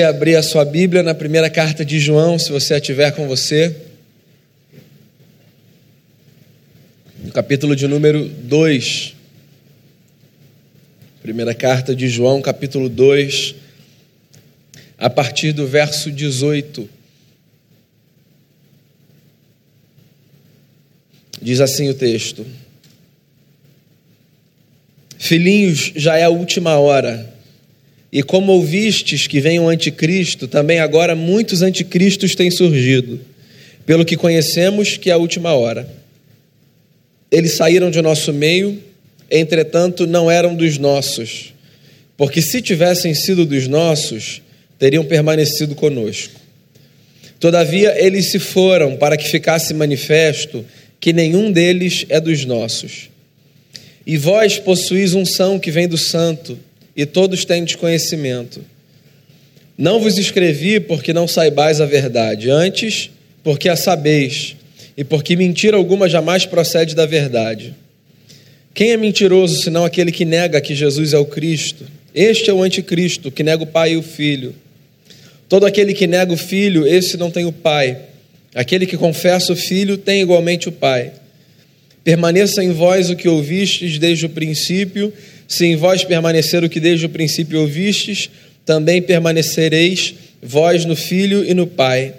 abrir a sua Bíblia na primeira carta de João, se você a tiver com você. No capítulo de número 2. Primeira carta de João, capítulo 2, a partir do verso 18. Diz assim o texto: Filhinhos, já é a última hora. E como ouvistes que vem o anticristo, também agora muitos anticristos têm surgido, pelo que conhecemos que é a última hora. Eles saíram de nosso meio, entretanto não eram dos nossos, porque se tivessem sido dos nossos, teriam permanecido conosco. Todavia eles se foram para que ficasse manifesto que nenhum deles é dos nossos. E vós possuís unção que vem do santo, e todos têm desconhecimento. Não vos escrevi porque não saibais a verdade, antes porque a sabeis, e porque mentira alguma jamais procede da verdade. Quem é mentiroso senão aquele que nega que Jesus é o Cristo? Este é o anticristo, que nega o Pai e o Filho. Todo aquele que nega o Filho, esse não tem o Pai. Aquele que confessa o Filho tem igualmente o Pai. Permaneça em vós o que ouvistes desde o princípio, se em vós permanecer o que desde o princípio ouvistes, também permanecereis vós no Filho e no Pai.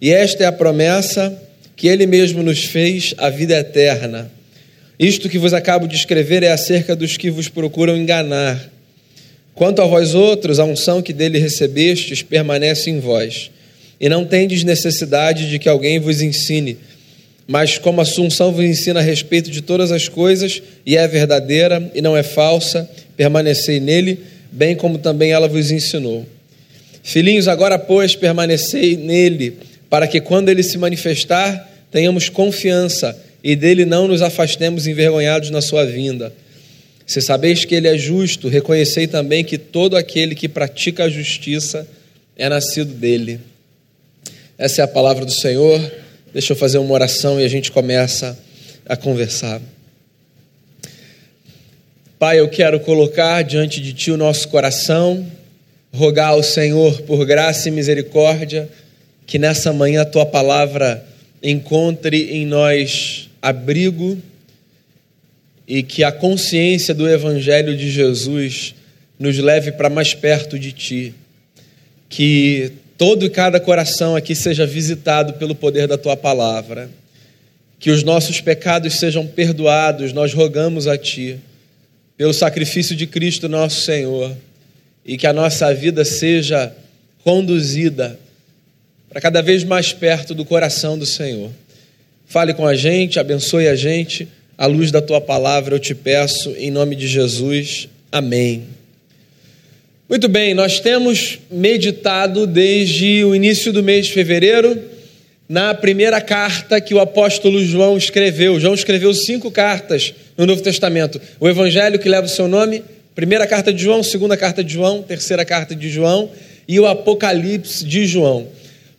E esta é a promessa que Ele mesmo nos fez, a vida eterna. Isto que vos acabo de escrever é acerca dos que vos procuram enganar. Quanto a vós outros, a unção que dele recebestes permanece em vós, e não tendes necessidade de que alguém vos ensine mas como a Assunção vos ensina a respeito de todas as coisas, e é verdadeira e não é falsa, permanecei nele, bem como também ela vos ensinou. Filhinhos, agora, pois, permanecei nele, para que quando ele se manifestar, tenhamos confiança e dele não nos afastemos envergonhados na sua vinda. Se sabeis que ele é justo, reconhecei também que todo aquele que pratica a justiça é nascido dele. Essa é a palavra do Senhor. Deixa eu fazer uma oração e a gente começa a conversar. Pai, eu quero colocar diante de Ti o nosso coração, rogar ao Senhor por graça e misericórdia, que nessa manhã a Tua palavra encontre em nós abrigo e que a consciência do Evangelho de Jesus nos leve para mais perto de Ti. Que todo e cada coração aqui seja visitado pelo poder da tua palavra. Que os nossos pecados sejam perdoados, nós rogamos a ti, pelo sacrifício de Cristo nosso Senhor, e que a nossa vida seja conduzida para cada vez mais perto do coração do Senhor. Fale com a gente, abençoe a gente, à luz da tua palavra eu te peço, em nome de Jesus. Amém. Muito bem, nós temos meditado desde o início do mês de fevereiro na primeira carta que o apóstolo João escreveu. João escreveu cinco cartas no Novo Testamento: o Evangelho que leva o seu nome, primeira carta de João, segunda carta de João, terceira carta de João e o Apocalipse de João.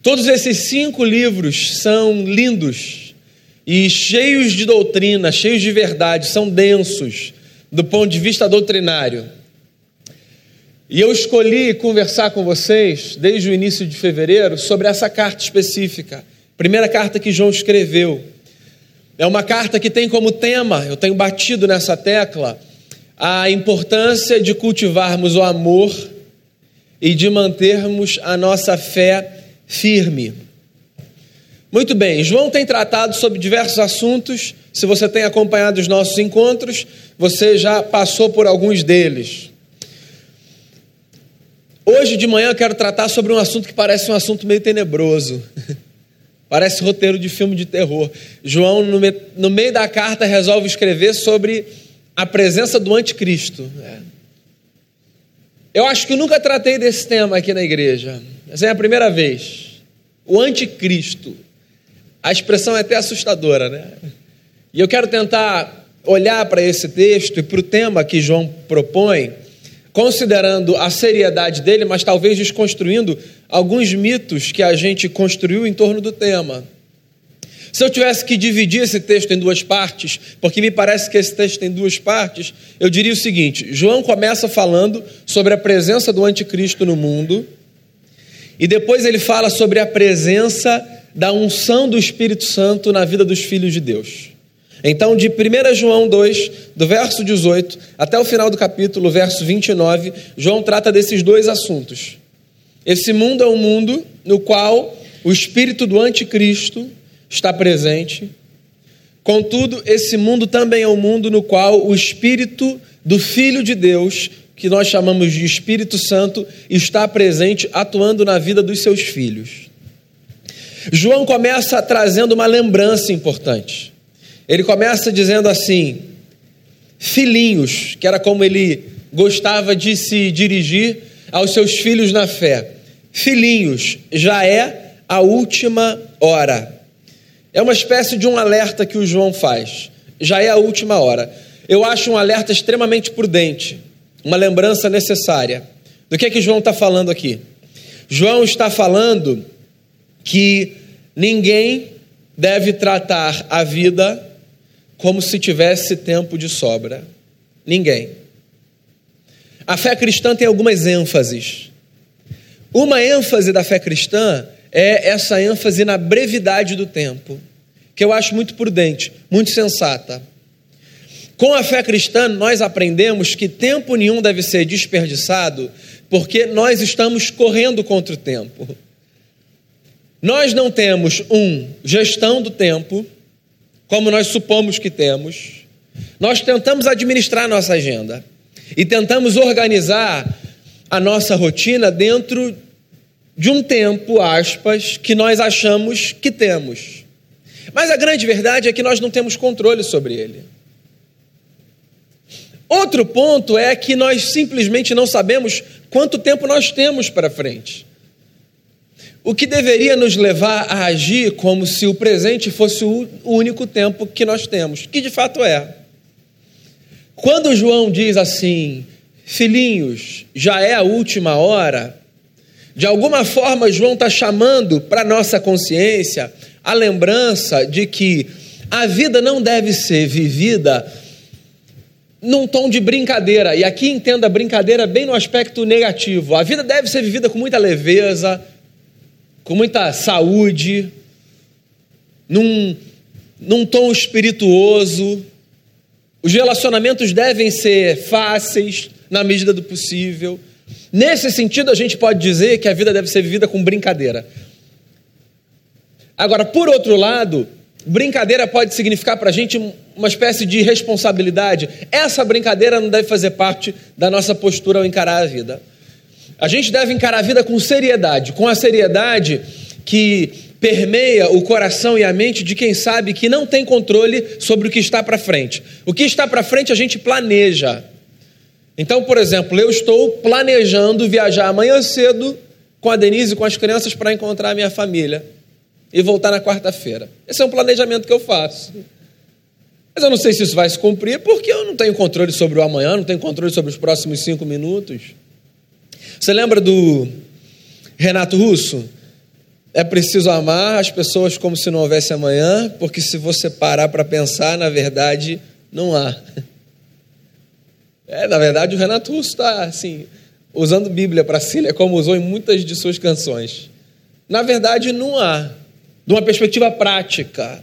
Todos esses cinco livros são lindos e cheios de doutrina, cheios de verdade, são densos do ponto de vista doutrinário. E eu escolhi conversar com vocês, desde o início de fevereiro, sobre essa carta específica. Primeira carta que João escreveu. É uma carta que tem como tema, eu tenho batido nessa tecla, a importância de cultivarmos o amor e de mantermos a nossa fé firme. Muito bem, João tem tratado sobre diversos assuntos. Se você tem acompanhado os nossos encontros, você já passou por alguns deles. Hoje de manhã eu quero tratar sobre um assunto que parece um assunto meio tenebroso. parece roteiro de filme de terror. João, no, me, no meio da carta, resolve escrever sobre a presença do anticristo. É. Eu acho que nunca tratei desse tema aqui na igreja. Essa é a primeira vez. O anticristo. A expressão é até assustadora, né? E eu quero tentar olhar para esse texto e para o tema que João propõe considerando a seriedade dele, mas talvez desconstruindo alguns mitos que a gente construiu em torno do tema. Se eu tivesse que dividir esse texto em duas partes, porque me parece que esse texto tem duas partes, eu diria o seguinte: João começa falando sobre a presença do anticristo no mundo, E depois ele fala sobre a presença da unção do Espírito Santo na vida dos filhos de Deus. Então, de 1 João 2, do verso 18 até o final do capítulo, verso 29, João trata desses dois assuntos. Esse mundo é um mundo no qual o espírito do anticristo está presente. Contudo, esse mundo também é um mundo no qual o espírito do Filho de Deus, que nós chamamos de Espírito Santo, está presente, atuando na vida dos seus filhos. João começa trazendo uma lembrança importante. Ele começa dizendo assim: filhinhos, que era como ele gostava de se dirigir aos seus filhos na fé. Filhinhos, já é a última hora. É uma espécie de um alerta que o João faz. Já é a última hora. Eu acho um alerta extremamente prudente, uma lembrança necessária. Do que é que João está falando aqui? João está falando que ninguém deve tratar a vida como se tivesse tempo de sobra. Ninguém. A fé cristã tem algumas ênfases. Uma ênfase da fé cristã é essa ênfase na brevidade do tempo, que eu acho muito prudente, muito sensata. Com a fé cristã, nós aprendemos que tempo nenhum deve ser desperdiçado, porque nós estamos correndo contra o tempo. Nós não temos, um, gestão do tempo, como nós supomos que temos. Nós tentamos administrar nossa agenda e tentamos organizar a nossa rotina dentro de um tempo, aspas, que nós achamos que temos. Mas a grande verdade é que nós não temos controle sobre ele. Outro ponto é que nós simplesmente não sabemos quanto tempo nós temos para frente. O que deveria nos levar a agir como se o presente fosse o único tempo que nós temos, que de fato é. Quando João diz assim, filhinhos, já é a última hora, de alguma forma João está chamando para nossa consciência a lembrança de que a vida não deve ser vivida num tom de brincadeira, e aqui entenda a brincadeira bem no aspecto negativo. A vida deve ser vivida com muita leveza, com muita saúde, num, num tom espirituoso. Os relacionamentos devem ser fáceis, na medida do possível. Nesse sentido, a gente pode dizer que a vida deve ser vivida com brincadeira. Agora, por outro lado, brincadeira pode significar para a gente uma espécie de responsabilidade. Essa brincadeira não deve fazer parte da nossa postura ao encarar a vida. A gente deve encarar a vida com seriedade, com a seriedade que permeia o coração e a mente de quem sabe que não tem controle sobre o que está para frente. O que está para frente a gente planeja. Então, por exemplo, eu estou planejando viajar amanhã cedo com a Denise e com as crianças para encontrar a minha família e voltar na quarta-feira. Esse é um planejamento que eu faço. Mas eu não sei se isso vai se cumprir porque eu não tenho controle sobre o amanhã, não tenho controle sobre os próximos cinco minutos. Você lembra do Renato Russo? É preciso amar as pessoas como se não houvesse amanhã, porque se você parar para pensar, na verdade, não há. É, na verdade, o Renato Russo está assim, usando Bíblia para si, é como usou em muitas de suas canções. Na verdade, não há. De uma perspectiva prática.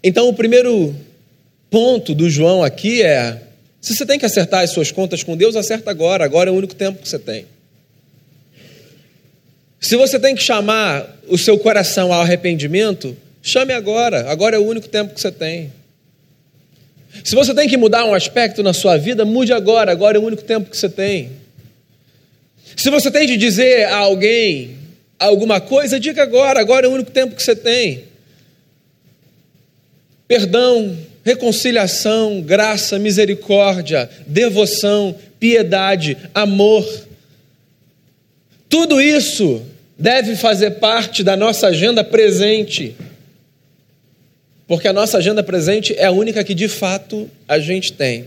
Então, o primeiro ponto do João aqui é se você tem que acertar as suas contas com Deus, acerta agora. Agora é o único tempo que você tem. Se você tem que chamar o seu coração ao arrependimento, chame agora. Agora é o único tempo que você tem. Se você tem que mudar um aspecto na sua vida, mude agora. Agora é o único tempo que você tem. Se você tem de dizer a alguém alguma coisa, diga agora. Agora é o único tempo que você tem. Perdão, reconciliação, graça, misericórdia, devoção, piedade, amor. Tudo isso deve fazer parte da nossa agenda presente. Porque a nossa agenda presente é a única que de fato a gente tem.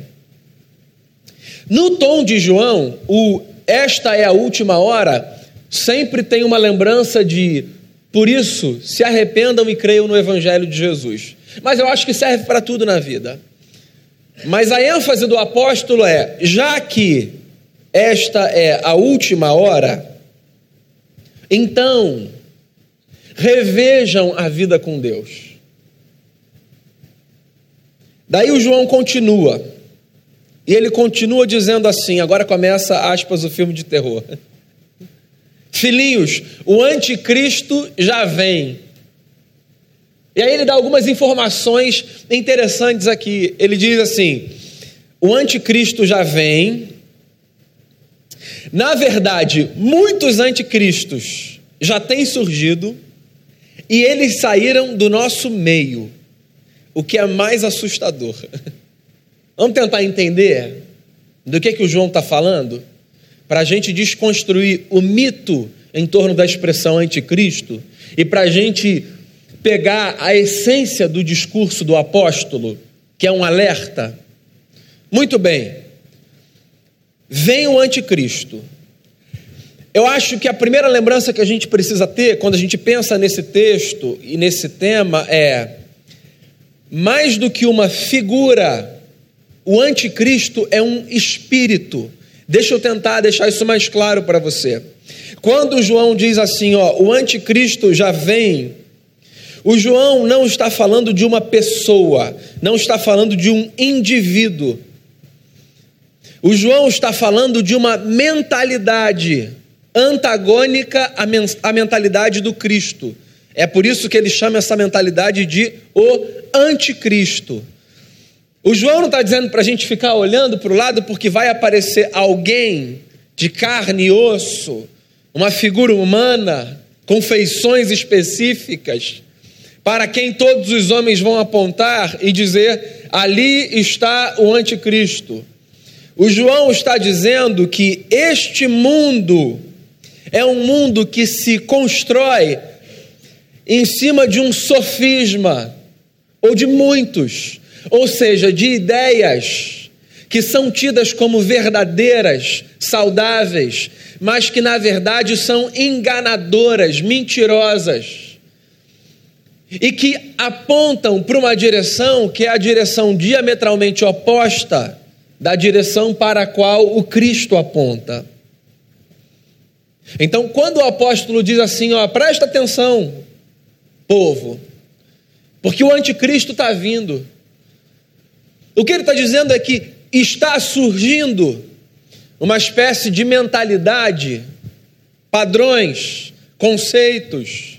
No tom de João, o esta é a última hora, sempre tem uma lembrança de por isso, se arrependam e creiam no evangelho de Jesus. Mas eu acho que serve para tudo na vida. Mas a ênfase do apóstolo é: já que esta é a última hora, Então, revejam a vida com Deus. Daí o João continua. E ele continua dizendo assim, agora começa aspas o filme de terror. Filhinhos, o anticristo já vem. E aí ele dá algumas informações interessantes aqui. Ele diz assim: o anticristo já vem. Na verdade, muitos anticristos já têm surgido e eles saíram do nosso meio, o que é mais assustador. Vamos tentar entender do que, que o João está falando? Para a gente desconstruir o mito em torno da expressão anticristo e para a gente pegar a essência do discurso do apóstolo, que é um alerta. Muito bem, vem o anticristo. Eu acho que a primeira lembrança que a gente precisa ter quando a gente pensa nesse texto e nesse tema é: mais do que uma figura, o anticristo é um espírito. Deixa eu tentar deixar isso mais claro para você. Quando João diz assim, ó, o anticristo já vem, o João não está falando de uma pessoa, não está falando de um indivíduo. O João está falando de uma mentalidade antagônica à mentalidade do Cristo. É por isso que ele chama essa mentalidade de o anticristo. O João não está dizendo para a gente ficar olhando para o lado porque vai aparecer alguém de carne e osso, uma figura humana, com feições específicas, para quem todos os homens vão apontar e dizer: ali está o anticristo. O João está dizendo que este mundo é um mundo que se constrói em cima de um sofisma, ou de muitos, ou seja, de ideias que são tidas como verdadeiras, saudáveis, mas que na verdade são enganadoras, mentirosas, e que apontam para uma direção que é a direção diametralmente oposta da direção para a qual o Cristo aponta. Então, quando o apóstolo diz assim, ó, presta atenção, povo, porque o anticristo está vindo. O que ele está dizendo é que está surgindo uma espécie de mentalidade, padrões, conceitos,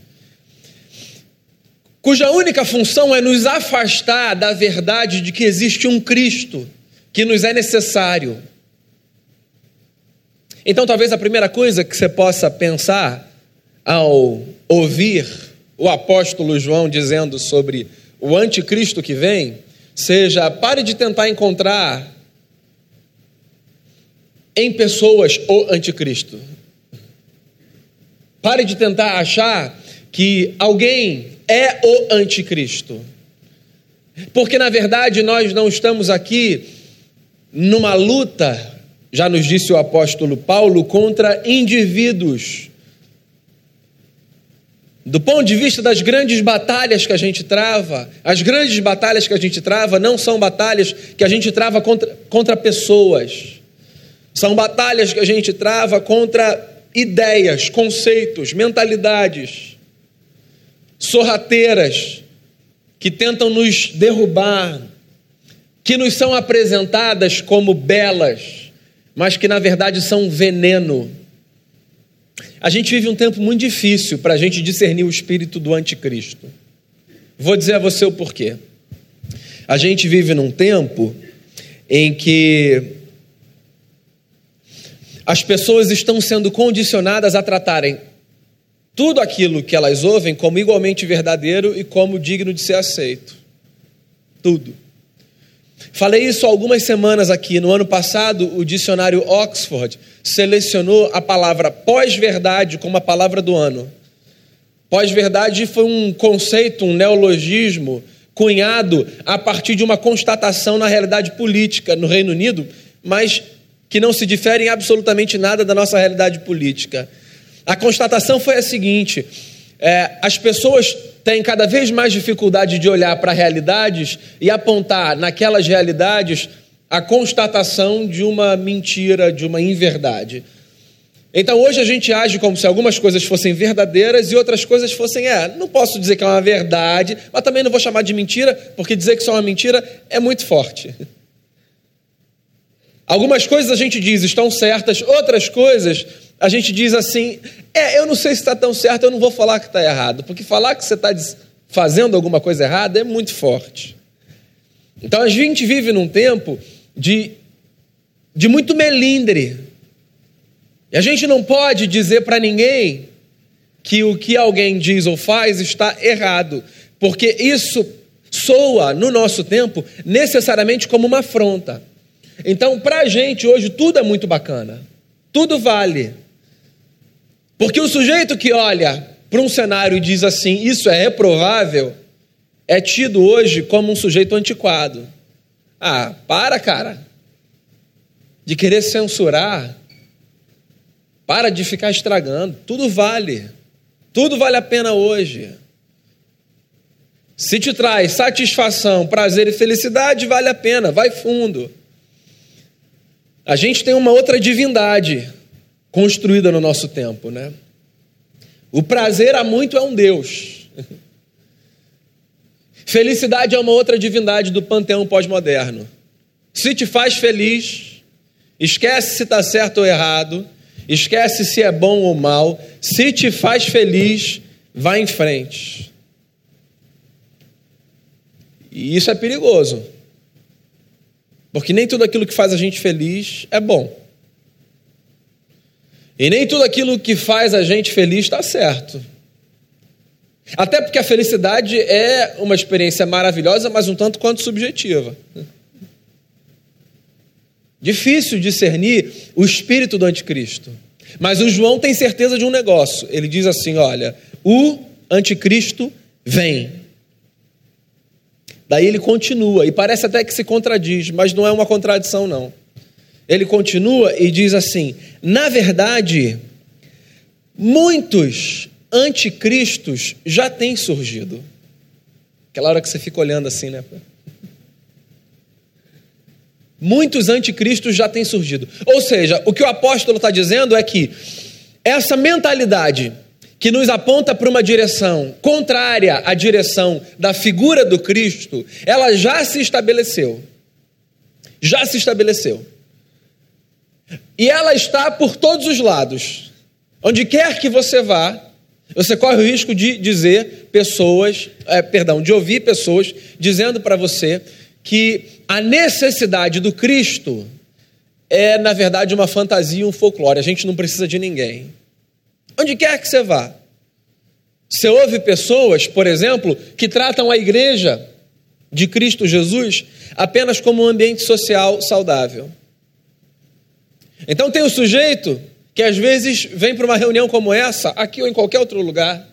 cuja única função é nos afastar da verdade de que existe um Cristo que nos é necessário. Então, talvez a primeira coisa que você possa pensar ao ouvir o apóstolo João dizendo sobre o anticristo que vem, seja pare de tentar encontrar em pessoas o anticristo. Pare de tentar achar que alguém é o anticristo. Porque na verdade nós não estamos aqui numa luta já nos disse o apóstolo Paulo, contra indivíduos. Do ponto de vista das grandes batalhas que a gente trava, as grandes batalhas que a gente trava não são batalhas que a gente trava contra, contra pessoas, são batalhas que a gente trava contra ideias, conceitos, mentalidades sorrateiras que tentam nos derrubar, que nos são apresentadas como belas, mas que na verdade são veneno. A gente vive um tempo muito difícil para a gente discernir o espírito do anticristo. Vou dizer a você o porquê. A gente vive num tempo em que as pessoas estão sendo condicionadas a tratarem tudo aquilo que elas ouvem como igualmente verdadeiro e como digno de ser aceito. Tudo. Falei isso algumas semanas aqui. No ano passado, o dicionário Oxford selecionou a palavra pós-verdade como a palavra do ano. Pós-verdade foi um conceito, um neologismo cunhado a partir de uma constatação na realidade política no Reino Unido, mas que não se difere em absolutamente nada da nossa realidade política. A constatação foi a seguinte: é, as pessoas têm cada vez mais dificuldade de olhar para realidades e apontar naquelas realidades a constatação de uma mentira, de uma inverdade. Então hoje a gente age como se algumas coisas fossem verdadeiras e outras coisas fossem, é, não posso dizer que é uma verdade, mas também não vou chamar de mentira, porque dizer que isso é uma mentira é muito forte. Algumas coisas a gente diz estão certas, outras coisas a gente diz assim: é, eu não sei se está tão certo, eu não vou falar que está errado, porque falar que você está fazendo alguma coisa errada é muito forte. Então a gente vive num tempo de, de muito melindre. E a gente não pode dizer para ninguém que o que alguém diz ou faz está errado, porque isso soa no nosso tempo necessariamente como uma afronta. Então, para a gente hoje tudo é muito bacana, tudo vale. Porque o sujeito que olha para um cenário e diz assim, isso é reprovável, é tido hoje como um sujeito antiquado. Ah, para, cara, de querer censurar, para de ficar estragando, tudo vale, tudo vale a pena hoje. Se te traz satisfação, prazer e felicidade, vale a pena, vai fundo. A gente tem uma outra divindade construída no nosso tempo, né? O prazer há muito é um Deus. Felicidade é uma outra divindade do panteão pós-moderno. Se te faz feliz, esquece se está certo ou errado, esquece se é bom ou mal. Se te faz feliz, vá em frente. E isso é perigoso. Porque nem tudo aquilo que faz a gente feliz é bom. E nem tudo aquilo que faz a gente feliz está certo. Até porque a felicidade é uma experiência maravilhosa, mas um tanto quanto subjetiva. Difícil discernir o espírito do anticristo. Mas o João tem certeza de um negócio. Ele diz assim: olha, o anticristo vem. Daí ele continua, e parece até que se contradiz, mas não é uma contradição, não ele continua e diz assim: na verdade, muitos anticristos já têm surgido. Aquela hora que você fica olhando assim, né? Muitos anticristos já têm surgido. Ou seja, o que o apóstolo está dizendo é que essa mentalidade que nos aponta para uma direção contrária à direção da figura do Cristo, ela já se estabeleceu. Já se estabeleceu. E ela está por todos os lados. Onde quer que você vá, você corre o risco de dizer pessoas, é, perdão, de ouvir pessoas dizendo para você que a necessidade do Cristo é, na verdade, uma fantasia, um folclore. A gente não precisa de ninguém. Onde quer que você vá. Você ouve pessoas, por exemplo, que tratam a igreja de Cristo Jesus apenas como um ambiente social saudável. Então tem o sujeito que às vezes vem para uma reunião como essa, aqui ou em qualquer outro lugar,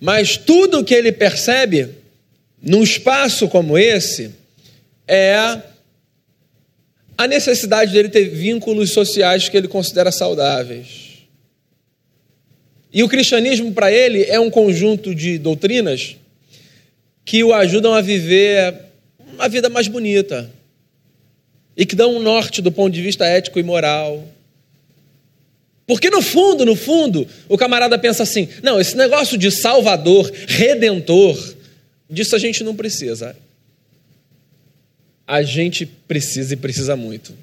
mas tudo que ele percebe num espaço como esse é a necessidade dele ter vínculos sociais que ele considera saudáveis. E o cristianismo para ele é um conjunto de doutrinas que o ajudam a viver uma vida mais bonita, e que dão um norte do ponto de vista ético e moral. Porque no fundo, no fundo, o camarada pensa assim: não, esse negócio de salvador, redentor, disso a gente não precisa. A gente precisa e precisa muito.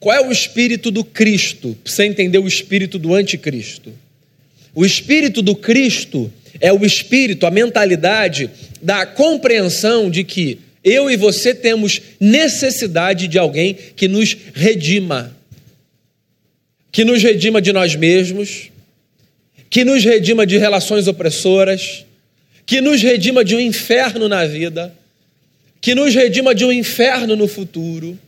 Qual é o espírito do Cristo? Para você entender o espírito do anticristo. O espírito do Cristo é o espírito, a mentalidade da compreensão de que eu e você temos necessidade de alguém que nos redima, que nos redima de nós mesmos, que nos redima de relações opressoras, que nos redima de um inferno na vida, que nos redima de um inferno no futuro.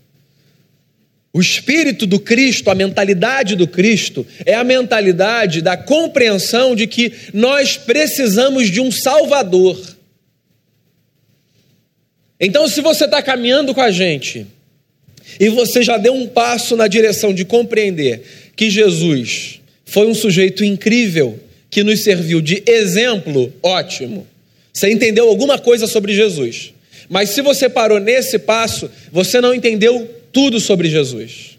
O espírito do Cristo, a mentalidade do Cristo, é a mentalidade da compreensão de que nós precisamos de um Salvador então, se você está caminhando com a gente e você já deu um passo na direção de compreender que Jesus foi um sujeito incrível que nos serviu de exemplo, ótimo. Você entendeu alguma coisa sobre Jesus. Mas se você parou nesse passo, você não entendeu tudo sobre Jesus.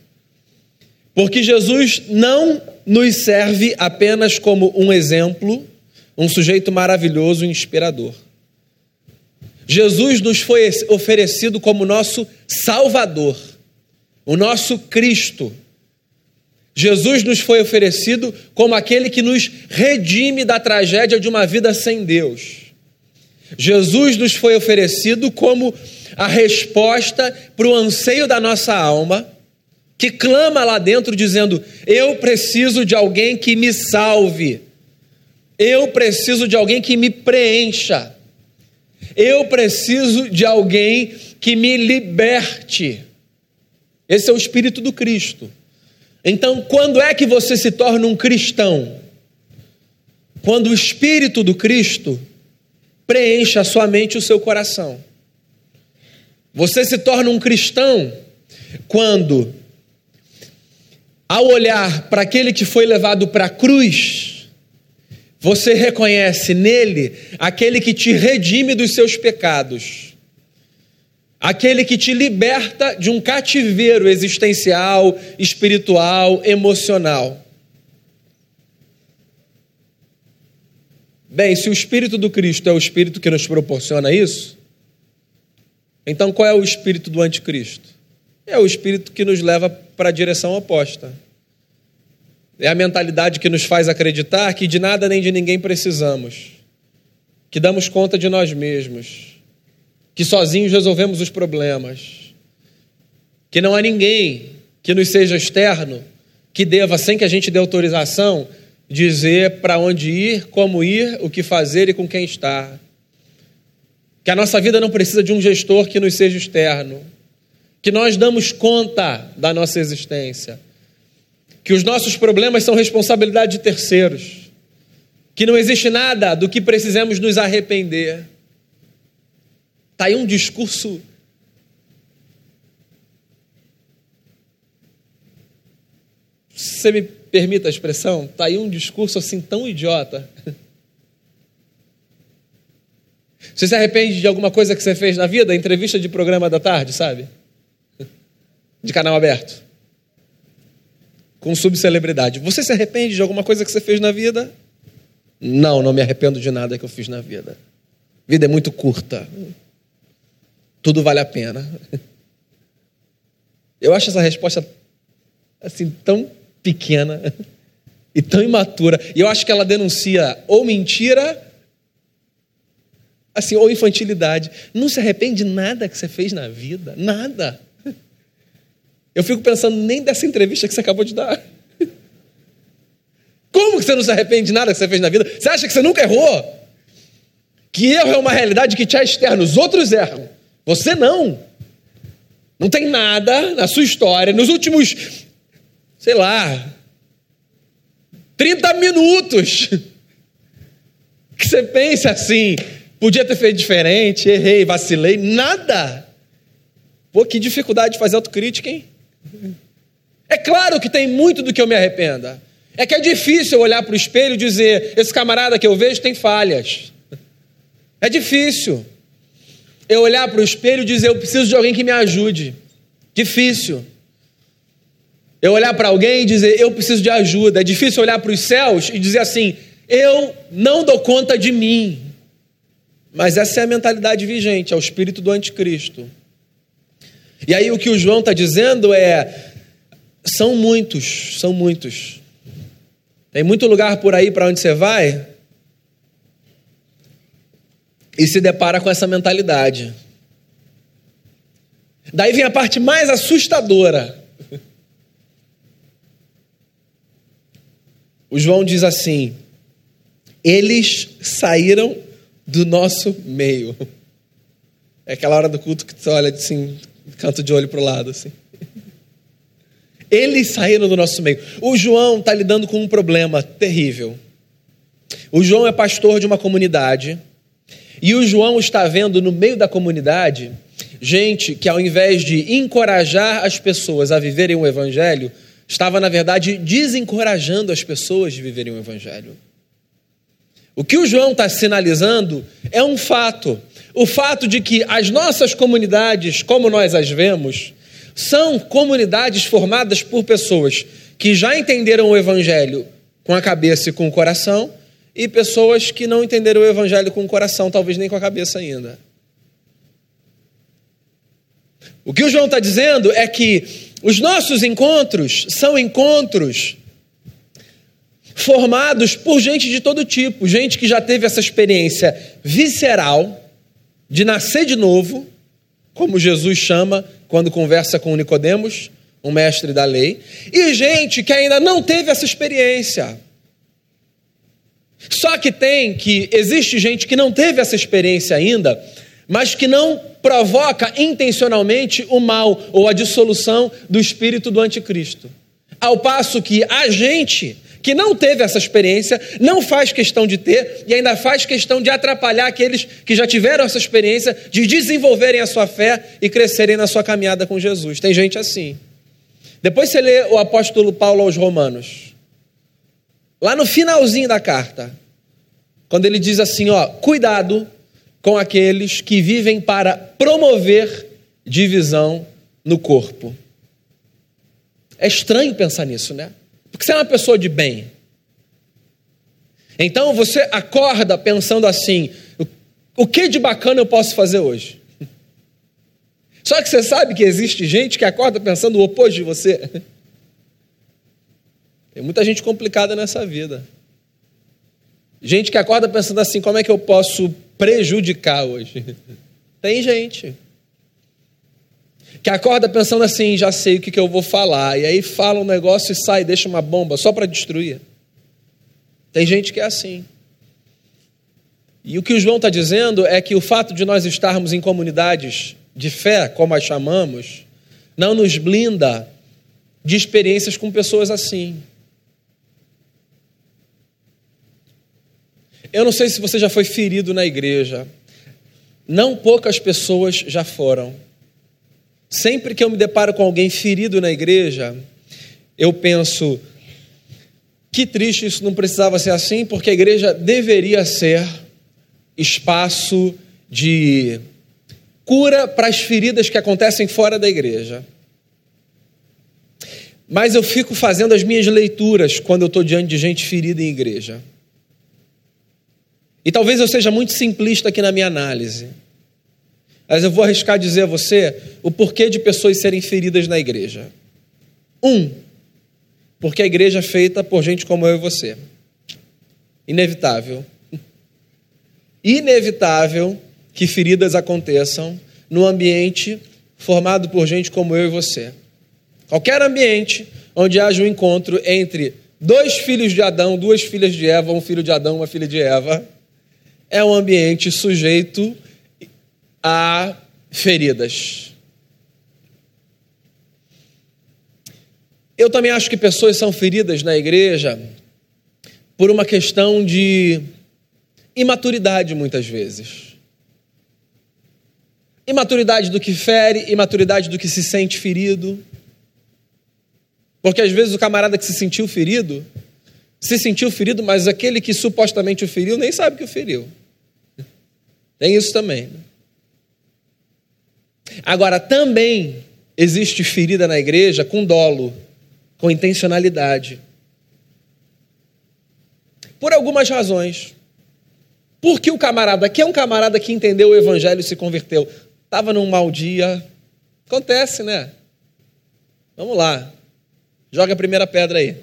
Porque Jesus não nos serve apenas como um exemplo, um sujeito maravilhoso e inspirador. Jesus nos foi oferecido como nosso Salvador, o nosso Cristo. Jesus nos foi oferecido como aquele que nos redime da tragédia de uma vida sem Deus. Jesus nos foi oferecido como a resposta para o anseio da nossa alma, que clama lá dentro dizendo: Eu preciso de alguém que me salve, eu preciso de alguém que me preencha, eu preciso de alguém que me liberte. Esse é o Espírito do Cristo. Então, quando é que você se torna um cristão? Quando o Espírito do Cristo preenche a sua mente e o seu coração. Você se torna um cristão quando, ao olhar para aquele que foi levado para a cruz, você reconhece nele aquele que te redime dos seus pecados, aquele que te liberta de um cativeiro existencial, espiritual, emocional. Bem, se o Espírito do Cristo é o Espírito que nos proporciona isso, então qual é o espírito do anticristo? É o espírito que nos leva para a direção oposta. É a mentalidade que nos faz acreditar que de nada nem de ninguém precisamos, que damos conta de nós mesmos, que sozinhos resolvemos os problemas, que não há ninguém que nos seja externo que deva, sem que a gente dê autorização, dizer para onde ir, como ir, o que fazer e com quem estar. Que a nossa vida não precisa de um gestor que nos seja externo. Que nós damos conta da nossa existência. Que os nossos problemas são responsabilidade de terceiros. Que não existe nada do que precisamos nos arrepender. Está aí um discurso. Se você me permita a expressão, está aí um discurso assim tão idiota. Você se arrepende de alguma coisa que você fez na vida? Entrevista de programa da tarde, sabe? De canal aberto. Com subcelebridade. Você se arrepende de alguma coisa que você fez na vida? Não, não me arrependo de nada que eu fiz na vida. Vida é muito curta. Tudo vale a pena. Eu acho essa resposta assim tão pequena e tão imatura. E eu acho que ela denuncia ou mentira assim, ou infantilidade. Não se arrepende de nada que você fez na vida, nada. Eu fico pensando nem dessa entrevista que você acabou de dar. Como que você não se arrepende de nada que você fez na vida? Você acha que você nunca errou? Que erro é uma realidade que te é externa, os outros erram. Você não. Não tem nada na sua história, nos últimos, sei lá, 30 minutos, que você pense assim: Podia ter feito diferente, errei, vacilei, nada. Pô, que dificuldade de fazer autocrítica, hein? É claro que tem muito do que eu me arrependa. É que é difícil olhar para o espelho e dizer: esse camarada que eu vejo tem falhas. É difícil. Eu olhar para o espelho e dizer: eu preciso de alguém que me ajude. Difícil. Eu olhar para alguém e dizer: eu preciso de ajuda. É difícil olhar para os céus e dizer assim: eu não dou conta de mim. Mas essa é a mentalidade vigente, é o espírito do anticristo. E aí o que o João está dizendo é: são muitos, são muitos. Tem muito lugar por aí para onde você vai e se depara com essa mentalidade. Daí vem a parte mais assustadora. O João diz assim: eles saíram do nosso meio. É aquela hora do culto que tu olha assim, canto de olho para o lado, assim. Eles saíram do nosso meio. O João está lidando com um problema terrível. O João é pastor de uma comunidade. E o João está vendo no meio da comunidade gente que, ao invés de encorajar as pessoas a viverem o Evangelho, estava, na verdade, desencorajando as pessoas de viverem o Evangelho. O que o João está sinalizando é um fato. O fato de que as nossas comunidades, como nós as vemos, são comunidades formadas por pessoas que já entenderam o evangelho com a cabeça e com o coração, e pessoas que não entenderam o evangelho com o coração, talvez nem com a cabeça ainda. O que o João está dizendo é que os nossos encontros são encontros formados por gente de todo tipo, gente que já teve essa experiência visceral de nascer de novo, como Jesus chama quando conversa com Nicodemos, um mestre da lei, e gente que ainda não teve essa experiência. Só que tem que existe gente que não teve essa experiência ainda, mas que não provoca intencionalmente o mal ou a dissolução do espírito do anticristo. Ao passo que a gente que não teve essa experiência, não faz questão de ter e ainda faz questão de atrapalhar aqueles que já tiveram essa experiência de desenvolverem a sua fé e crescerem na sua caminhada com Jesus. Tem gente assim. Depois você lê o apóstolo Paulo aos Romanos. Lá no finalzinho da carta, quando ele diz assim, ó, cuidado com aqueles que vivem para promover divisão no corpo. É estranho pensar nisso, né? Porque você é uma pessoa de bem. Então você acorda pensando assim: o que de bacana eu posso fazer hoje? Só que você sabe que existe gente que acorda pensando o oposto de você. Tem muita gente complicada nessa vida. Gente que acorda pensando assim: como é que eu posso prejudicar hoje? Tem gente que acorda pensando assim: já sei o que, que eu vou falar, e aí fala um negócio e sai, deixa uma bomba só para destruir. Tem gente que é assim. E o que o João está dizendo é que o fato de nós estarmos em comunidades de fé, como as chamamos, não nos blinda de experiências com pessoas assim. Eu não sei se você já foi ferido na igreja. Não poucas pessoas já foram. Sempre que eu me deparo com alguém ferido na igreja, eu penso: que triste isso não precisava ser assim, porque a igreja deveria ser espaço de cura para as feridas que acontecem fora da igreja. Mas eu fico fazendo as minhas leituras quando eu estou diante de gente ferida em igreja. E talvez eu seja muito simplista aqui na minha análise. Mas eu vou arriscar dizer a você o porquê de pessoas serem feridas na igreja. Um, porque a igreja é feita por gente como eu e você. Inevitável. Inevitável que feridas aconteçam no ambiente formado por gente como eu e você. Qualquer ambiente onde haja um encontro entre dois filhos de Adão, duas filhas de Eva, um filho de Adão, uma filha de Eva, é um ambiente sujeito a feridas. Eu também acho que pessoas são feridas na igreja por uma questão de imaturidade, muitas vezes. Imaturidade do que fere, imaturidade do que se sente ferido. Porque às vezes o camarada que se sentiu ferido, se sentiu ferido, mas aquele que supostamente o feriu nem sabe que o feriu. Tem isso também. Né? Agora, também existe ferida na igreja com dolo, com intencionalidade. Por algumas razões. Porque o camarada, que é um camarada que entendeu o evangelho e se converteu, estava num mau dia. Acontece, né? Vamos lá. Joga a primeira pedra aí.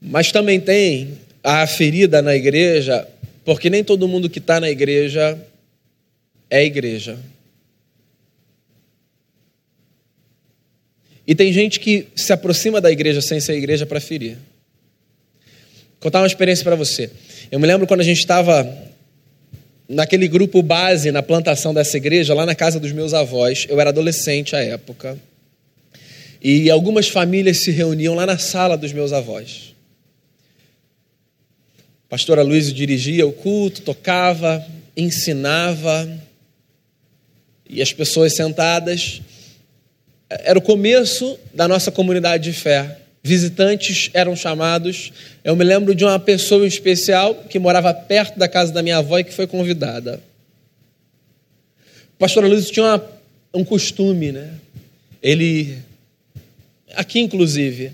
Mas também tem a ferida na igreja, porque nem todo mundo que está na igreja é igreja. E tem gente que se aproxima da igreja sem ser igreja para ferir. Vou contar uma experiência para você. Eu me lembro quando a gente estava naquele grupo base na plantação dessa igreja, lá na casa dos meus avós. Eu era adolescente à época. E algumas famílias se reuniam lá na sala dos meus avós. Pastor Aloysio dirigia o culto, tocava, ensinava, e as pessoas sentadas. Era o começo da nossa comunidade de fé. Visitantes eram chamados. Eu me lembro de uma pessoa especial que morava perto da casa da minha avó e que foi convidada. O pastor Aloysio tinha uma um costume, né? Ele, aqui inclusive,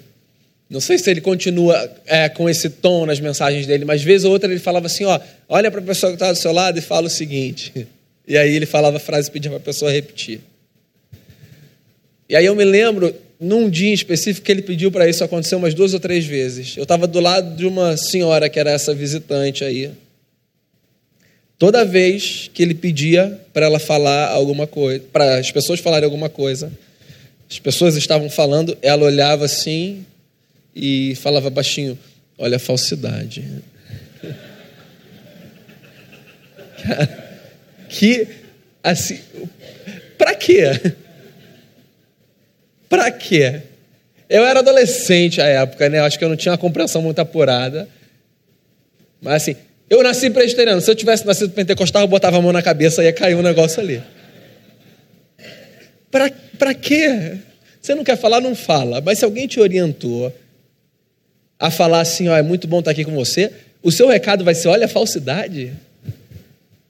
não sei se ele continua é, com esse tom nas mensagens dele, mas vez ou outra ele falava assim: ó, olha para a pessoa que está do seu lado e fala o seguinte. E aí ele falava a frase e pedia para a pessoa repetir. E aí eu me lembro, num dia específico, que ele pediu para isso acontecer umas duas ou três vezes. Eu estava do lado de uma senhora que era essa visitante aí. Toda vez que ele pedia para ela falar alguma coisa, para as pessoas falarem alguma coisa, as pessoas estavam falando, ela olhava assim e falava baixinho: Olha a falsidade. que, assim, para quê? Para quê? Eu era adolescente à época, né? Acho que eu não tinha uma compreensão muito apurada. Mas assim, eu nasci presbiteriano. Se eu tivesse nascido pentecostal, eu botava a mão na cabeça e ia cair um negócio ali. Para quê? Você não quer falar, não fala. Mas se alguém te orientou a falar assim, ó, é muito bom estar aqui com você, o seu recado vai ser, olha a falsidade.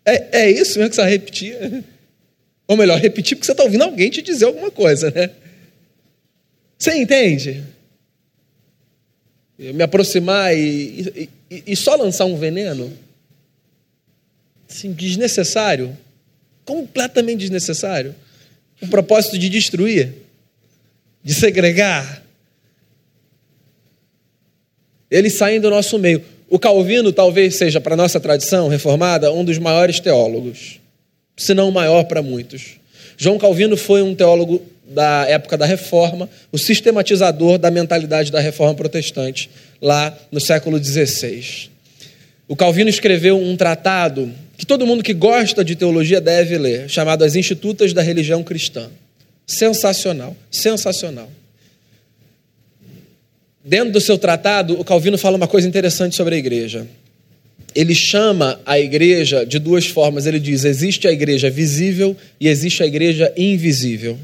É, é isso mesmo que você vai repetir? Ou melhor, repetir porque você está ouvindo alguém te dizer alguma coisa, né? Você entende? Me aproximar e, e, e só lançar um veneno? Assim, desnecessário. Completamente desnecessário. O propósito de destruir, de segregar. Eles saem do nosso meio. O Calvino talvez seja, para nossa tradição reformada, um dos maiores teólogos, se não o maior para muitos. João Calvino foi um teólogo da época da Reforma, o sistematizador da mentalidade da Reforma Protestante, lá no século XVI. O Calvino escreveu um tratado que todo mundo que gosta de teologia deve ler, chamado As Institutas da Religião Cristã. Sensacional, sensacional. Dentro do seu tratado, o Calvino fala uma coisa interessante sobre a igreja. Ele chama a igreja de duas formas. Ele diz: existe a igreja visível e existe a igreja invisível.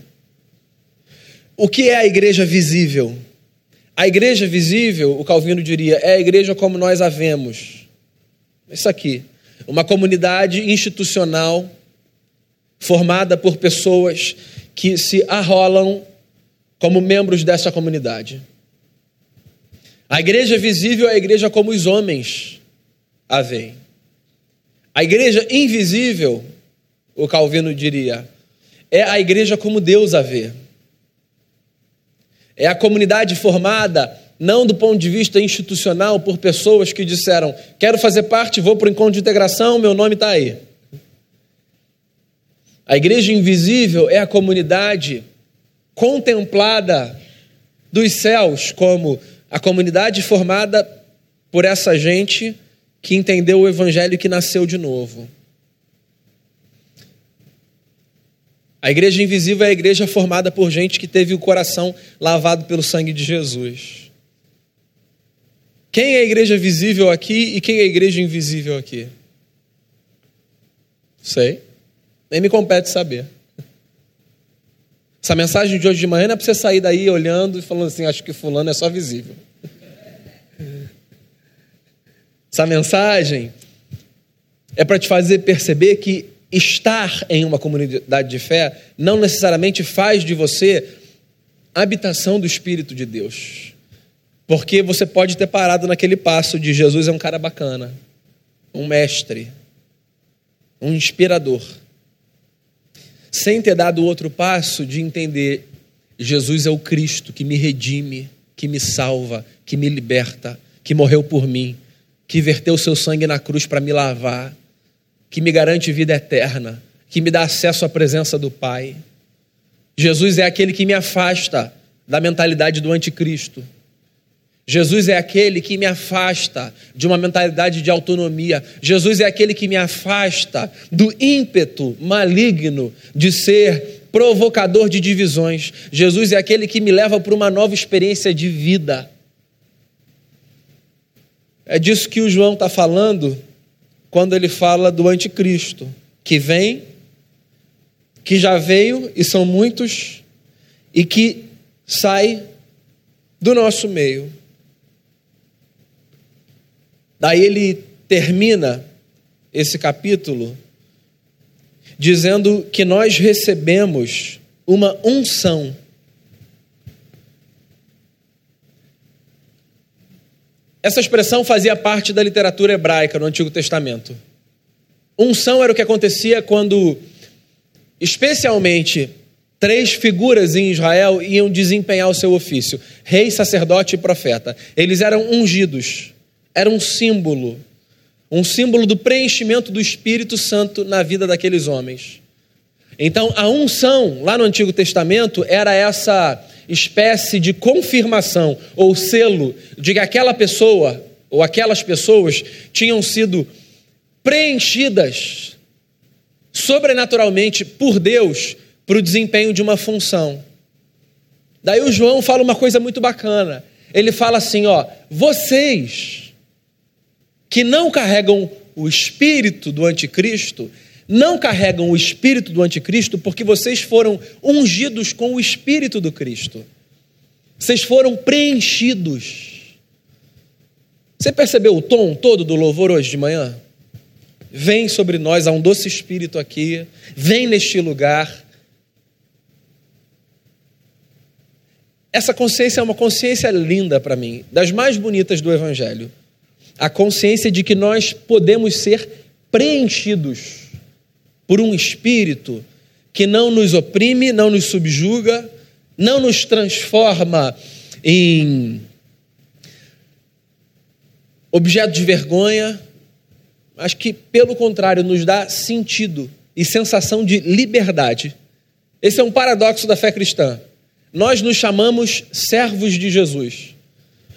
O que é a igreja visível? A igreja visível, o Calvino diria, é a igreja como nós a vemos. Isso aqui. Uma comunidade institucional formada por pessoas que se arrolam como membros dessa comunidade. A igreja visível é a igreja como os homens a veem. A igreja invisível, o Calvino diria, é a igreja como Deus a vê. É a comunidade formada não do ponto de vista institucional por pessoas que disseram: quero fazer parte, vou para o encontro de integração, meu nome está aí. A igreja invisível é a comunidade contemplada dos céus como a comunidade formada por essa gente que entendeu o evangelho e que nasceu de novo. A igreja invisível é a igreja formada por gente que teve o coração lavado pelo sangue de Jesus. Quem é a igreja visível aqui e quem é a igreja invisível aqui? Sei. Nem me compete saber. Essa mensagem de hoje de manhã não é para você sair daí olhando e falando assim: acho que Fulano é só visível. Essa mensagem é para te fazer perceber que estar em uma comunidade de fé não necessariamente faz de você habitação do Espírito de Deus. Porque você pode ter parado naquele passo de Jesus é um cara bacana, um mestre, um inspirador sem ter dado o outro passo de entender Jesus é o Cristo que me redime, que me salva, que me liberta, que morreu por mim, que verteu seu sangue na cruz para me lavar, que me garante vida eterna, que me dá acesso à presença do Pai. Jesus é aquele que me afasta da mentalidade do anticristo. Jesus é aquele que me afasta de uma mentalidade de autonomia. Jesus é aquele que me afasta do ímpeto maligno de ser provocador de divisões. Jesus é aquele que me leva para uma nova experiência de vida. É disso que o João está falando quando ele fala do anticristo, que vem, que já veio e são muitos, e que sai do nosso meio. Daí ele termina esse capítulo dizendo que nós recebemos uma unção. Essa expressão fazia parte da literatura hebraica no Antigo Testamento. Unção era o que acontecia quando, especialmente, três figuras em Israel iam desempenhar o seu ofício: rei, sacerdote e profeta. Eles eram ungidos, era um símbolo, um símbolo do preenchimento do Espírito Santo na vida daqueles homens. Então, a unção, lá no Antigo Testamento, era essa espécie de confirmação ou selo de que aquela pessoa ou aquelas pessoas tinham sido preenchidas sobrenaturalmente por Deus para o desempenho de uma função. Daí o João fala uma coisa muito bacana. Ele fala assim: ó, vocês que não carregam o espírito do anticristo, não carregam o espírito do anticristo porque vocês foram ungidos com o espírito do Cristo. Vocês foram preenchidos. Você percebeu o tom todo do louvor hoje de manhã? Vem sobre nós, há um doce espírito aqui, vem neste lugar. Essa consciência é uma consciência linda para mim, das mais bonitas do Evangelho. A consciência de que nós podemos ser preenchidos por um espírito que não nos oprime, não nos subjuga, não nos transforma em objeto de vergonha, mas que, pelo contrário, nos dá sentido e sensação de liberdade. Esse é um paradoxo da fé cristã. Nós nos chamamos servos de Jesus.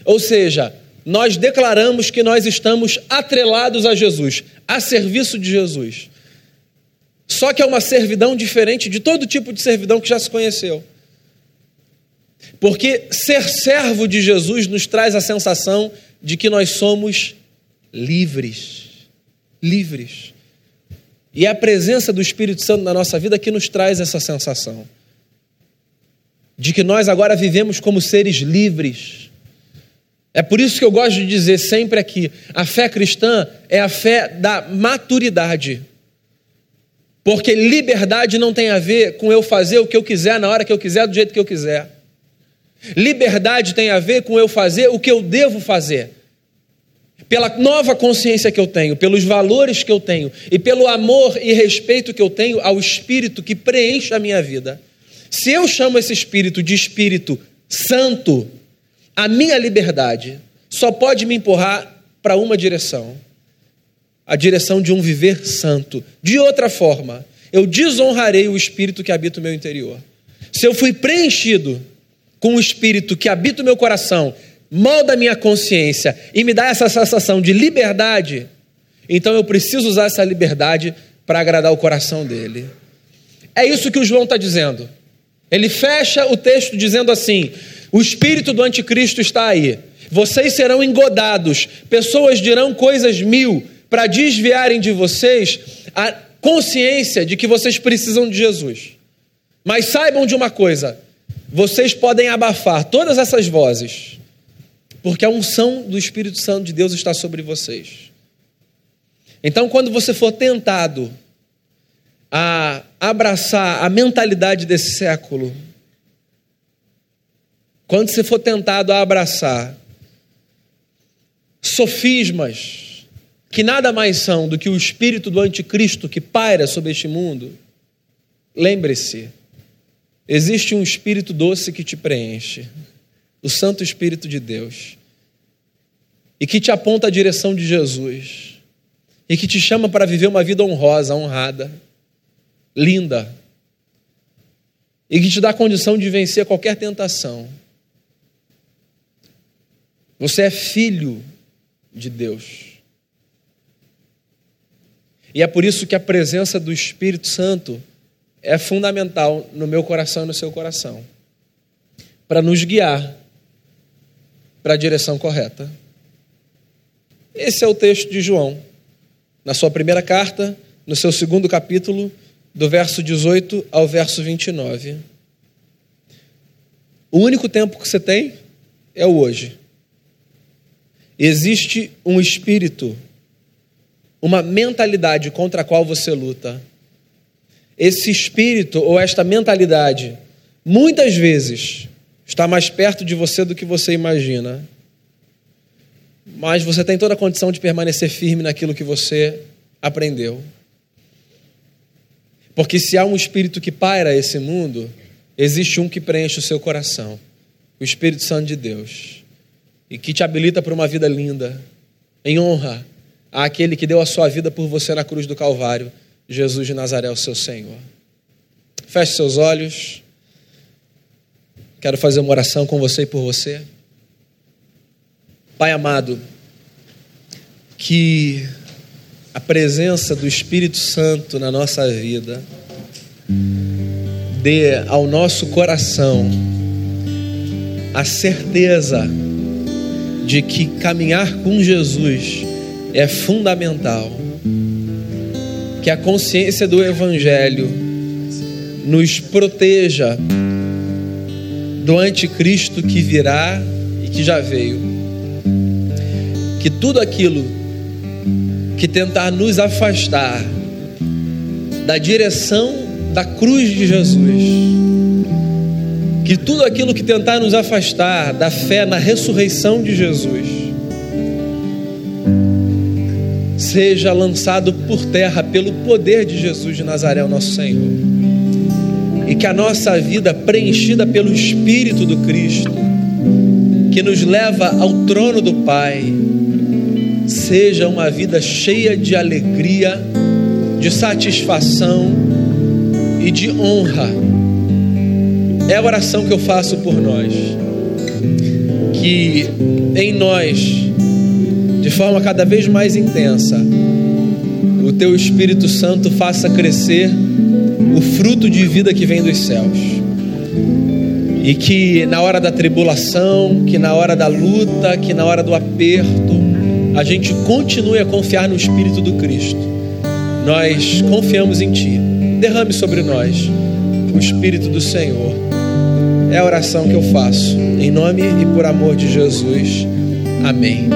Ou seja, nós declaramos que nós estamos atrelados a Jesus, a serviço de Jesus. Só que é uma servidão diferente de todo tipo de servidão que já se conheceu. Porque ser servo de Jesus nos traz a sensação de que nós somos livres. Livres. E é a presença do Espírito Santo na nossa vida que nos traz essa sensação. De que nós agora vivemos como seres livres. É por isso que eu gosto de dizer sempre aqui: a fé cristã é a fé da maturidade. Porque liberdade não tem a ver com eu fazer o que eu quiser na hora que eu quiser, do jeito que eu quiser. Liberdade tem a ver com eu fazer o que eu devo fazer. Pela nova consciência que eu tenho, pelos valores que eu tenho e pelo amor e respeito que eu tenho ao espírito que preenche a minha vida. Se eu chamo esse espírito de espírito santo, a minha liberdade só pode me empurrar para uma direção a direção de um viver santo. De outra forma, eu desonrarei o espírito que habita o meu interior. Se eu fui preenchido com o espírito que habita o meu coração, molda a minha consciência e me dá essa sensação de liberdade, então eu preciso usar essa liberdade para agradar o coração dele. É isso que o João está dizendo. Ele fecha o texto dizendo assim: o espírito do anticristo está aí. Vocês serão engodados, pessoas dirão coisas mil, para desviarem de vocês a consciência de que vocês precisam de Jesus. Mas saibam de uma coisa: vocês podem abafar todas essas vozes, porque a unção do Espírito Santo de Deus está sobre vocês. Então, quando você for tentado a abraçar a mentalidade desse século, quando você for tentado a abraçar sofismas, que nada mais são do que o espírito do anticristo que paira sobre este mundo, lembre-se, existe um espírito doce que te preenche, o Santo Espírito de Deus, e que te aponta a direção de Jesus, e que te chama para viver uma vida honrosa, honrada, linda, e que te dá condição de vencer qualquer tentação. Você é filho de Deus. E é por isso que a presença do Espírito Santo é fundamental no meu coração e no seu coração para nos guiar para a direção correta. Esse é o texto de João, na sua primeira carta, no seu segundo capítulo, do verso 18 ao verso 29. O único tempo que você tem é o hoje. Existe um espírito uma mentalidade contra a qual você luta. esse espírito ou esta mentalidade, muitas vezes, está mais perto de você do que você imagina. Mas você tem toda a condição de permanecer firme naquilo que você aprendeu. Porque se há um espírito que paira esse mundo, existe um que preenche o seu coração o Espírito Santo de Deus e que te habilita para uma vida linda, em honra àquele que deu a sua vida por você na cruz do Calvário, Jesus de Nazaré, o seu Senhor. Feche seus olhos. Quero fazer uma oração com você e por você. Pai amado, que a presença do Espírito Santo na nossa vida dê ao nosso coração a certeza de que caminhar com Jesus é fundamental, que a consciência do Evangelho nos proteja do anticristo que virá e que já veio, que tudo aquilo que tentar nos afastar da direção da cruz de Jesus, que tudo aquilo que tentar nos afastar da fé na ressurreição de Jesus seja lançado por terra pelo poder de Jesus de Nazaré, o nosso Senhor. E que a nossa vida preenchida pelo Espírito do Cristo, que nos leva ao trono do Pai, seja uma vida cheia de alegria, de satisfação e de honra é a oração que eu faço por nós. Que em nós, de forma cada vez mais intensa, o teu Espírito Santo faça crescer o fruto de vida que vem dos céus. E que na hora da tribulação, que na hora da luta, que na hora do aperto, a gente continue a confiar no Espírito do Cristo. Nós confiamos em Ti. Derrame sobre nós o Espírito do Senhor é a oração que eu faço. Em nome e por amor de Jesus. Amém.